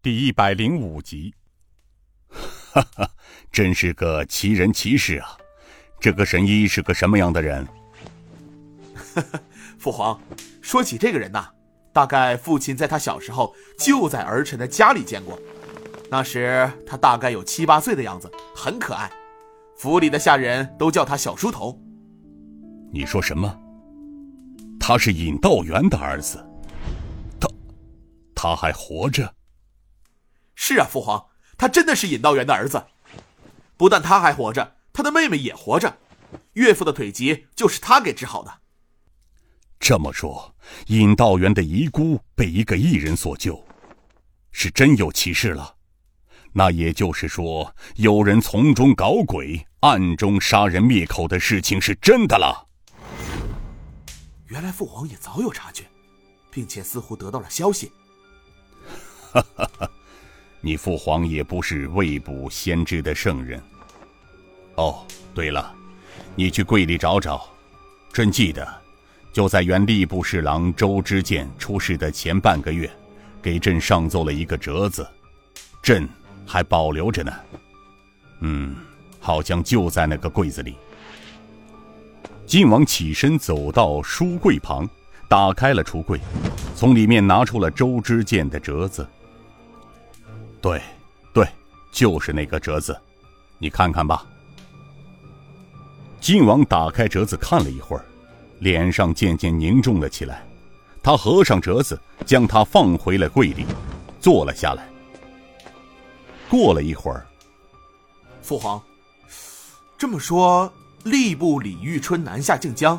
第一百零五集。哈哈，真是个奇人奇事啊！这个神医是个什么样的人？哈哈，父皇，说起这个人呐，大概父亲在他小时候就在儿臣的家里见过。那时他大概有七八岁的样子，很可爱，府里的下人都叫他小书童。你说什么？他是尹道元的儿子？他，他还活着？是啊，父皇，他真的是尹道元的儿子。不但他还活着，他的妹妹也活着，岳父的腿疾就是他给治好的。这么说，尹道元的遗孤被一个异人所救，是真有其事了。那也就是说，有人从中搞鬼，暗中杀人灭口的事情是真的了。原来父皇也早有察觉，并且似乎得到了消息。哈哈哈，你父皇也不是未卜先知的圣人。哦，对了，你去柜里找找，朕记得，就在原吏部侍郎周知健出事的前半个月，给朕上奏了一个折子，朕。还保留着呢，嗯，好像就在那个柜子里。晋王起身走到书柜旁，打开了橱柜，从里面拿出了周之剑的折子。对，对，就是那个折子，你看看吧。晋王打开折子看了一会儿，脸上渐渐凝重了起来。他合上折子，将它放回了柜里，坐了下来。过了一会儿，父皇，这么说，吏部李玉春南下靖江，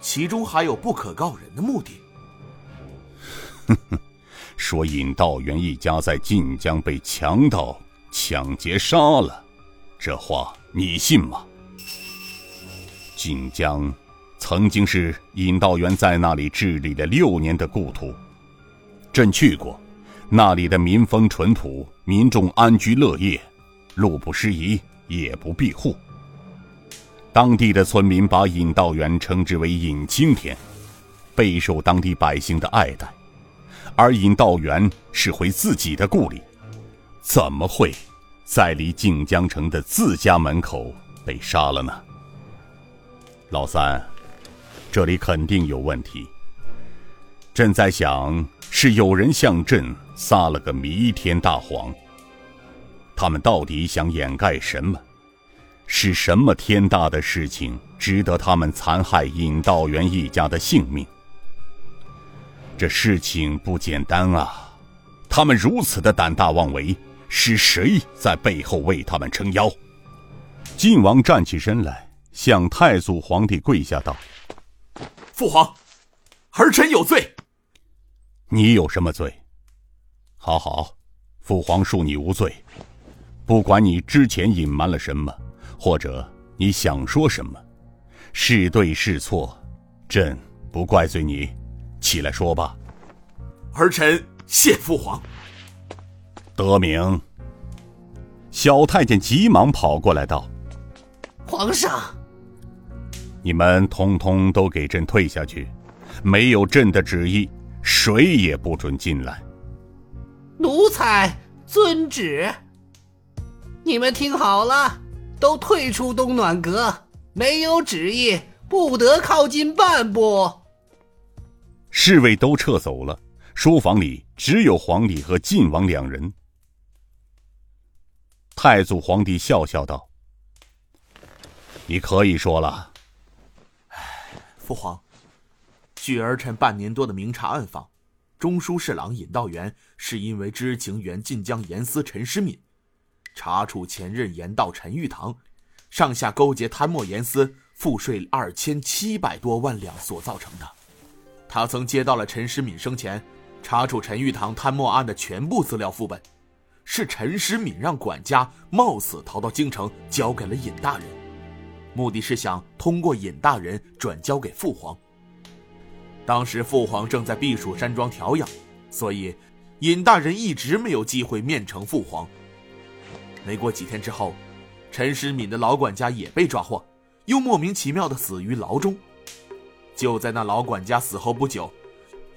其中还有不可告人的目的。哼哼，说尹道元一家在晋江被强盗抢劫杀了，这话你信吗？晋江曾经是尹道元在那里治理了六年的故土，朕去过。那里的民风淳朴，民众安居乐业，路不拾遗，夜不闭户。当地的村民把尹道元称之为尹青天，备受当地百姓的爱戴。而尹道元是回自己的故里，怎么会在离靖江城的自家门口被杀了呢？老三，这里肯定有问题。朕在想。是有人向朕撒了个弥天大谎。他们到底想掩盖什么？是什么天大的事情值得他们残害尹道元一家的性命？这事情不简单啊！他们如此的胆大妄为，是谁在背后为他们撑腰？晋王站起身来，向太祖皇帝跪下道：“父皇，儿臣有罪。”你有什么罪？好好，父皇恕你无罪。不管你之前隐瞒了什么，或者你想说什么，是对是错，朕不怪罪你。起来说吧。儿臣谢父皇。得名。小太监急忙跑过来道：“皇上，你们通通都给朕退下去，没有朕的旨意。”谁也不准进来。奴才遵旨。你们听好了，都退出东暖阁，没有旨意，不得靠近半步。侍卫都撤走了，书房里只有皇帝和晋王两人。太祖皇帝笑笑道：“你可以说了。”父皇。据儿臣半年多的明察暗访，中书侍郎尹道元是因为知情原晋江严司陈师敏，查处前任严道陈玉堂，上下勾结贪墨严司赋税二千七百多万两所造成的。他曾接到了陈时敏生前查处陈玉堂贪墨案的全部资料副本，是陈时敏让管家冒死逃到京城交给了尹大人，目的是想通过尹大人转交给父皇。当时父皇正在避暑山庄调养，所以尹大人一直没有机会面呈父皇。没过几天之后，陈时敏的老管家也被抓获，又莫名其妙的死于牢中。就在那老管家死后不久，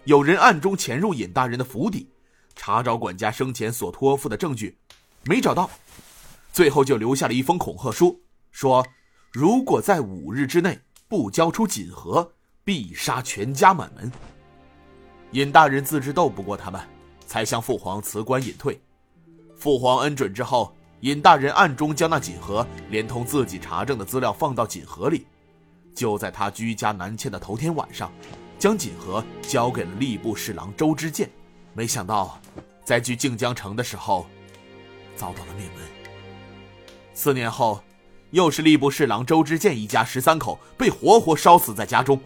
有人暗中潜入尹大人的府邸，查找管家生前所托付的证据，没找到，最后就留下了一封恐吓书，说如果在五日之内不交出锦盒，必杀全家满门。尹大人自知斗不过他们，才向父皇辞官隐退。父皇恩准之后，尹大人暗中将那锦盒连同自己查证的资料放到锦盒里，就在他居家南迁的头天晚上，将锦盒交给了吏部侍郎周知建。没想到，在去靖江城的时候，遭到了灭门。四年后，又是吏部侍郎周知建一家十三口被活活烧死在家中。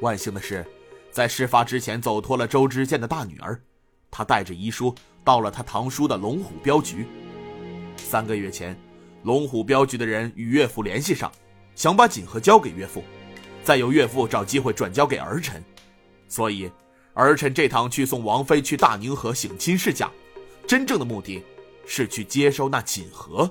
万幸的是。在事发之前走脱了周知建的大女儿，他带着遗书到了他堂叔的龙虎镖局。三个月前，龙虎镖局的人与岳父联系上，想把锦盒交给岳父，再由岳父找机会转交给儿臣。所以，儿臣这趟去送王妃去大宁河省亲事假，真正的目的，是去接收那锦盒。